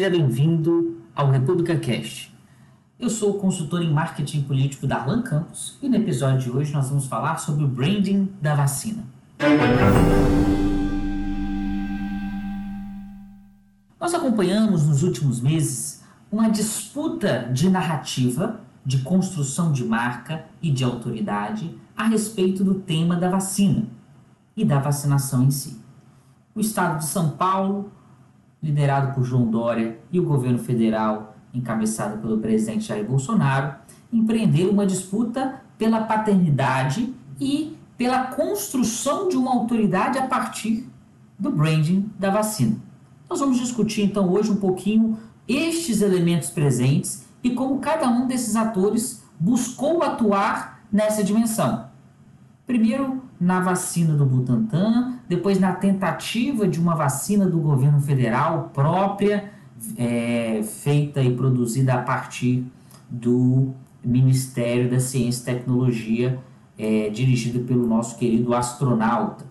seja bem-vindo ao República Cast. Eu sou o consultor em marketing político da Arlan Campos e no episódio de hoje nós vamos falar sobre o branding da vacina. Nós acompanhamos nos últimos meses uma disputa de narrativa, de construção de marca e de autoridade a respeito do tema da vacina e da vacinação em si. O estado de São Paulo liderado por João Dória, e o governo federal, encabeçado pelo presidente Jair Bolsonaro, empreenderam uma disputa pela paternidade e pela construção de uma autoridade a partir do branding da vacina. Nós vamos discutir então hoje um pouquinho estes elementos presentes e como cada um desses atores buscou atuar nessa dimensão. Primeiro, na vacina do Butantan, depois na tentativa de uma vacina do governo federal própria, é, feita e produzida a partir do Ministério da Ciência e Tecnologia, é, dirigido pelo nosso querido astronauta.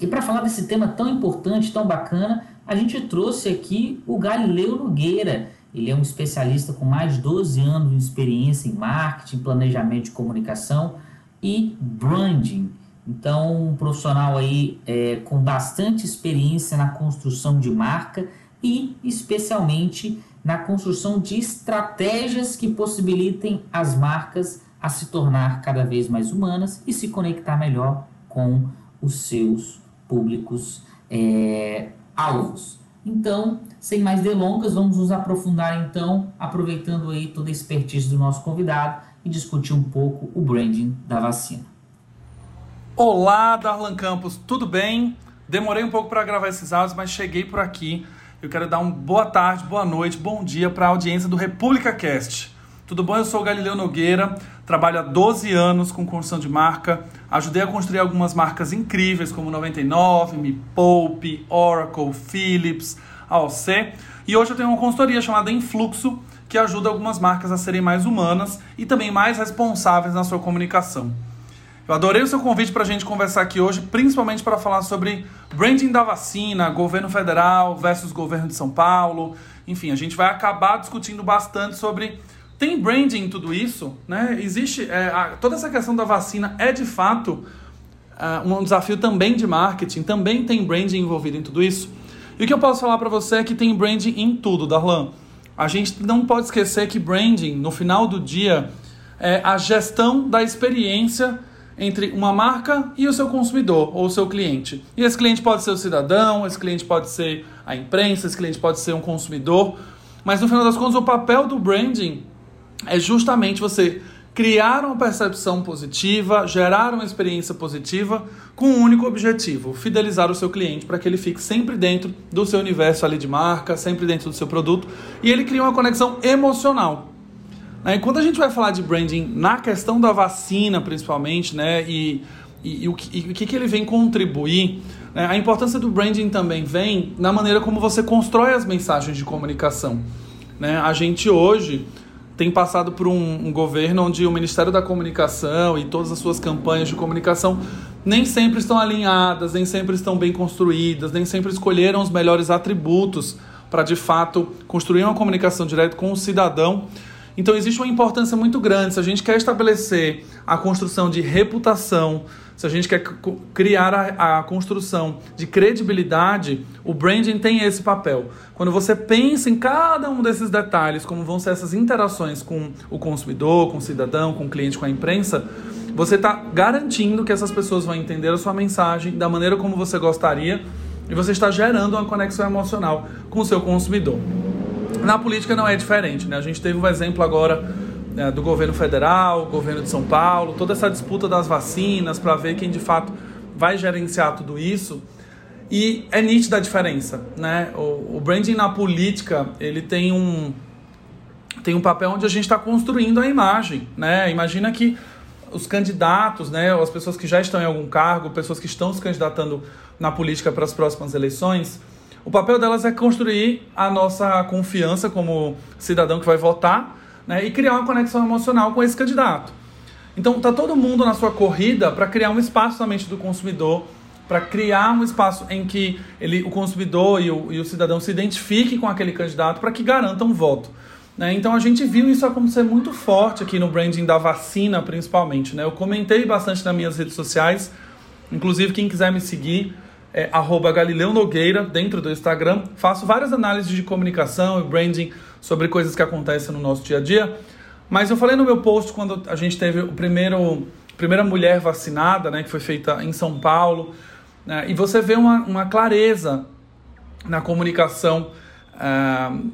E para falar desse tema tão importante, tão bacana, a gente trouxe aqui o Galileu Nogueira. Ele é um especialista com mais de 12 anos de experiência em marketing, planejamento de comunicação e branding. Então, um profissional aí é, com bastante experiência na construção de marca e especialmente na construção de estratégias que possibilitem as marcas a se tornar cada vez mais humanas e se conectar melhor com os seus públicos é, alvos. Então, sem mais delongas, vamos nos aprofundar então, aproveitando aí toda a expertise do nosso convidado e discutir um pouco o branding da vacina. Olá, Darlan Campos, tudo bem? Demorei um pouco para gravar esses áudios, mas cheguei por aqui. Eu quero dar uma boa tarde, boa noite, bom dia para a audiência do República Cast. Tudo bom? Eu sou o Galileu Nogueira, trabalho há 12 anos com construção de marca. Ajudei a construir algumas marcas incríveis como 99, Me Poupe, Oracle, Philips, AOC. E hoje eu tenho uma consultoria chamada Influxo, que ajuda algumas marcas a serem mais humanas e também mais responsáveis na sua comunicação. Eu adorei o seu convite para a gente conversar aqui hoje, principalmente para falar sobre branding da vacina, governo federal versus governo de São Paulo. Enfim, a gente vai acabar discutindo bastante sobre tem branding em tudo isso, né? Existe é, a, toda essa questão da vacina é de fato uh, um desafio também de marketing, também tem branding envolvido em tudo isso. E o que eu posso falar para você é que tem branding em tudo, Darlan. A gente não pode esquecer que branding, no final do dia, é a gestão da experiência entre uma marca e o seu consumidor ou o seu cliente. E esse cliente pode ser o cidadão, esse cliente pode ser a imprensa, esse cliente pode ser um consumidor. Mas no final das contas, o papel do branding é justamente você criar uma percepção positiva, gerar uma experiência positiva com um único objetivo: fidelizar o seu cliente para que ele fique sempre dentro do seu universo ali de marca, sempre dentro do seu produto e ele cria uma conexão emocional. Né? Quando a gente vai falar de branding na questão da vacina, principalmente, né, e, e, e o, que, e o que, que ele vem contribuir, né, a importância do branding também vem na maneira como você constrói as mensagens de comunicação. Né? A gente hoje tem passado por um, um, governo onde o Ministério da Comunicação e todas as suas campanhas de comunicação nem sempre estão alinhadas, nem sempre estão bem construídas, nem sempre escolheram os melhores atributos para de fato construir uma comunicação direta com o cidadão então existe uma importância muito grande. Se a gente quer estabelecer a construção de reputação, se a gente quer criar a, a, construção de credibilidade, o branding tem esse papel. Quando você pensa em cada um desses detalhes, como vão ser essas interações com o consumidor, com o cidadão, com o cliente, com a imprensa, você está garantindo que essas pessoas vão entender a sua mensagem da maneira como você gostaria e você está gerando uma conexão emocional com o seu consumidor. Na política não é diferente, né? A gente teve um exemplo agora né, do governo federal, governo de São Paulo, toda essa disputa das vacinas para ver quem de fato vai gerenciar tudo isso. E é nítida a diferença, né? O, o branding na política, ele tem um tem um papel onde a gente está construindo a imagem, né? Imagina que os candidatos, né, as pessoas que já estão em algum cargo, pessoas que estão se candidatando na política para as próximas eleições, o papel delas é construir a nossa confiança como cidadão que vai votar né, e criar uma conexão emocional com esse candidato. Então, está todo mundo na sua corrida para criar um espaço na mente do consumidor para criar um espaço em que ele, o consumidor e o, e o cidadão se identifiquem com aquele candidato para que garantam um voto. Né? Então a gente viu isso acontecer muito forte aqui no branding da vacina, principalmente. Né? Eu comentei bastante nas minhas redes sociais, inclusive quem quiser me seguir é Galileu Nogueira dentro do Instagram. Faço várias análises de comunicação e branding sobre coisas que acontecem no nosso dia a dia. Mas eu falei no meu post quando a gente teve o primeiro primeira mulher vacinada, né, que foi feita em São Paulo, né, e você vê uma, uma clareza na comunicação uh,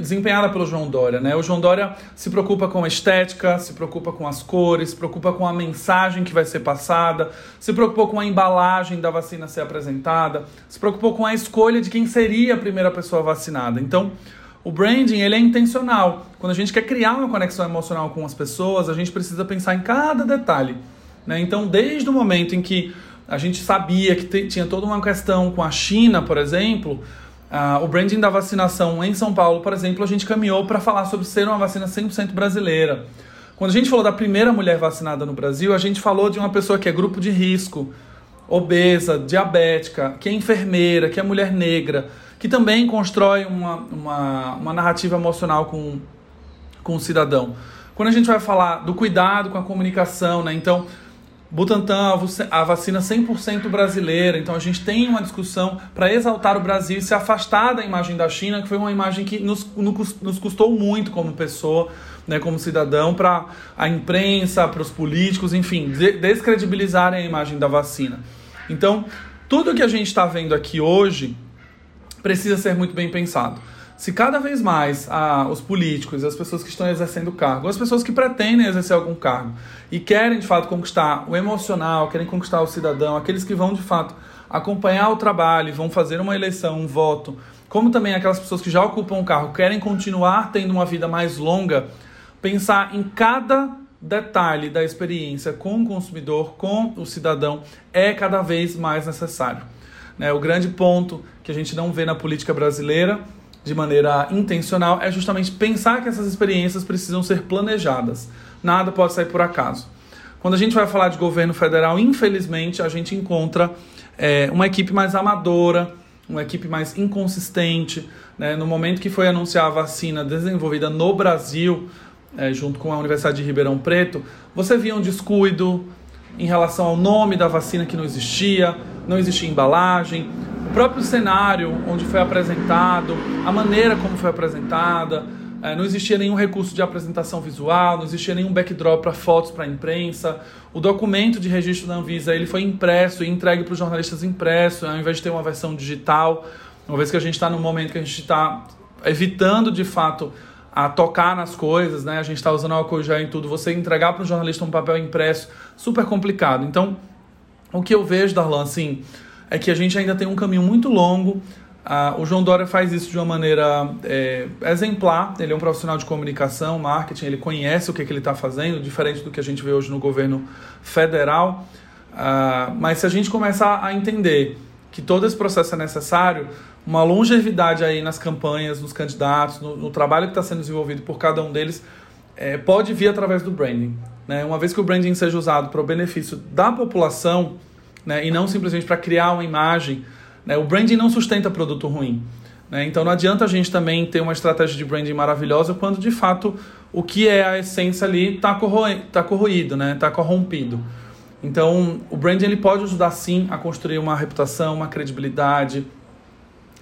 desempenhada pelo João Dória. Né? O João Dória se preocupa com a estética, se preocupa com as cores, se preocupa com a mensagem que vai ser passada, se preocupou com a embalagem da vacina ser apresentada, se preocupou com a escolha de quem seria a primeira pessoa vacinada. Então, o branding ele é intencional. Quando a gente quer criar uma conexão emocional com as pessoas, a gente precisa pensar em cada detalhe. Né? Então, desde o momento em que a gente sabia que tinha toda uma questão com a China, por exemplo, uh, o branding da vacinação em São Paulo, por exemplo, a gente caminhou para falar sobre ser uma vacina 100% brasileira. Quando a gente falou da primeira mulher vacinada no Brasil, a gente falou de uma pessoa que é grupo de risco, obesa, diabética, que é enfermeira, que é mulher negra que também constrói uma, uma, uma narrativa emocional com, com o cidadão. Quando a gente vai falar do cuidado com a comunicação, né? Então, Butantan, a vacina 100% brasileira. Então a gente tem uma discussão para exaltar o Brasil e se afastar da imagem da China, que foi uma imagem que nos, nos custou muito como pessoa, né, como cidadão, para a imprensa, para os políticos, enfim, descredibilizarem a imagem da vacina. Então, tudo que a gente está vendo aqui hoje precisa ser muito bem pensado. Se cada vez mais ah, os políticos, as pessoas que estão exercendo cargo, as pessoas que pretendem exercer algum cargo e querem de fato conquistar o emocional, querem conquistar o cidadão, aqueles que vão de fato acompanhar o trabalho, vão fazer uma eleição, um voto, como também aquelas pessoas que já ocupam o cargo querem continuar tendo uma vida mais longa, pensar em cada detalhe da experiência com o consumidor, com o cidadão, é cada vez mais necessário. Né? O grande ponto que a gente não vê na política brasileira de maneira intencional é justamente pensar que essas experiências precisam ser planejadas. Nada pode sair por acaso. Quando a gente vai falar de governo federal, infelizmente, a gente encontra é, uma equipe mais amadora, uma equipe mais inconsistente. Né? No momento que foi anunciar a vacina desenvolvida no Brasil, é, junto com a Universidade de Ribeirão Preto, você via um descuido em relação ao nome da vacina que não existia, não existia embalagem, próprio cenário onde foi apresentado, a maneira como foi apresentada, é, não existia nenhum recurso de apresentação visual, não existia nenhum backdrop para fotos para a imprensa. O documento de registro da Anvisa ele foi impresso e entregue para os jornalistas impresso, ao invés de ter uma versão digital. Uma vez que a gente está no momento que a gente está evitando de fato a tocar nas coisas, né? A gente está usando álcool gel em tudo. Você entregar para o jornalista um papel impresso, super complicado. Então, o que eu vejo, Darlan, assim, é que a gente ainda tem um caminho muito longo. Ah, o João Dória faz isso de uma maneira é, exemplar. Ele é um profissional de comunicação, marketing, ele conhece o que, que ele está fazendo, diferente do que a gente vê hoje no governo federal. Ah, mas se a gente começar a entender que todo esse processo é necessário, uma longevidade aí nas campanhas, nos candidatos, no, no trabalho que está sendo desenvolvido por cada um deles, é, pode vir através do branding. Né? Uma vez que o branding seja usado para o benefício da população né, e não simplesmente para criar uma imagem, né, o branding não sustenta produto ruim. Né? Então não adianta a gente também ter uma estratégia de branding maravilhosa quando de fato o que é a essência ali está tá corroído, está né? Tá corrompido. Então o branding ele pode ajudar sim a construir uma reputação, uma credibilidade.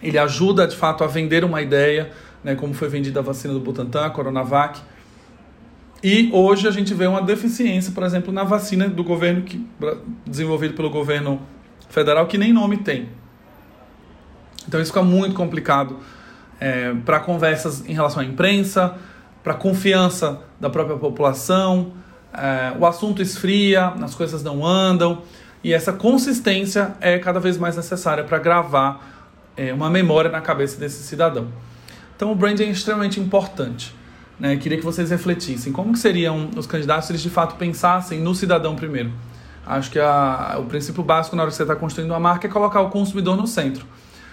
Ele ajuda de fato a vender uma ideia, né, como foi vendida a vacina do Butantan, a Coronavac. E hoje a gente vê uma deficiência, por exemplo, na vacina do governo que desenvolvido pelo governo federal que nem nome tem. Então isso fica muito complicado é, para conversas em relação à imprensa, para confiança da própria população. É, o assunto esfria, as coisas não andam e essa consistência é cada vez mais necessária para gravar é, uma memória na cabeça desse cidadão. Então o branding é extremamente importante. Né? Queria que vocês refletissem. Como seriam os candidatos se eles de fato pensassem no cidadão primeiro? Acho que a, o princípio básico na hora que você está construindo uma marca é colocar o consumidor no centro.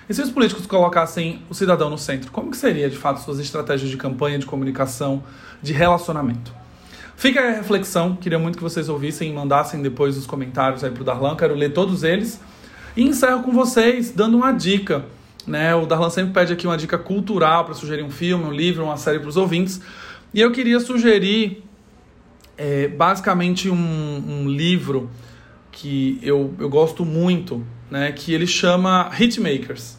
E se os políticos colocassem o cidadão no centro, como que seria de fato suas estratégias de campanha, de comunicação, de relacionamento? Fica a reflexão, queria muito que vocês ouvissem e mandassem depois os comentários aí para o Darlan, quero ler todos eles. E encerro com vocês dando uma dica. Né? O Darlan sempre pede aqui uma dica cultural para sugerir um filme, um livro, uma série para os ouvintes. E eu queria sugerir é, basicamente um, um, livro que eu, eu gosto muito, né? que ele chama Hitmakers.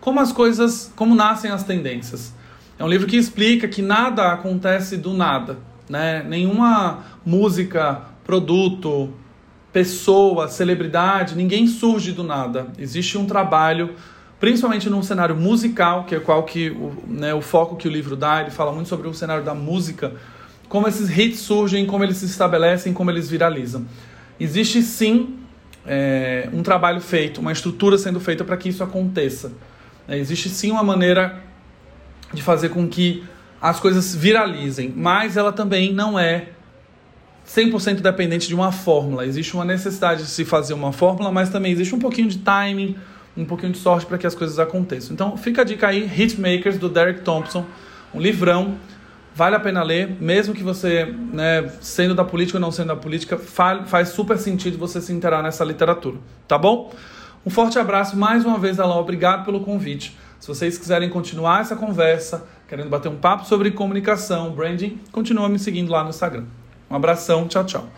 Como as coisas, como nascem as tendências. É um livro que explica que nada acontece do nada. Né? Nenhuma música, produto, pessoa, celebridade, ninguém surge do nada. Existe um trabalho, principalmente num cenário musical, que é qual que o, né, o foco que o livro dá. Ele fala muito sobre o cenário da música, como esses hits surgem, como eles se estabelecem, como eles viralizam. Existe sim é, um trabalho feito, uma estrutura sendo feita para que isso aconteça. É, existe sim uma maneira de fazer com que as coisas viralizem, mas ela também não é 100% dependente de uma fórmula. Existe uma necessidade de se fazer uma fórmula, mas também existe um pouquinho de timing, um pouquinho de sorte para que as coisas aconteçam. Então fica a dica aí, Hitmakers, do Derek Thompson, um livrão, vale a pena ler, mesmo que você, né, sendo da política ou não sendo da política, faz super sentido você se interar nessa literatura, tá bom? Um forte abraço mais uma vez, Alain, obrigado pelo convite. Se vocês quiserem continuar essa conversa, querendo bater um papo sobre comunicação, branding, continua me seguindo lá no Instagram. Um abração, tchau, tchau.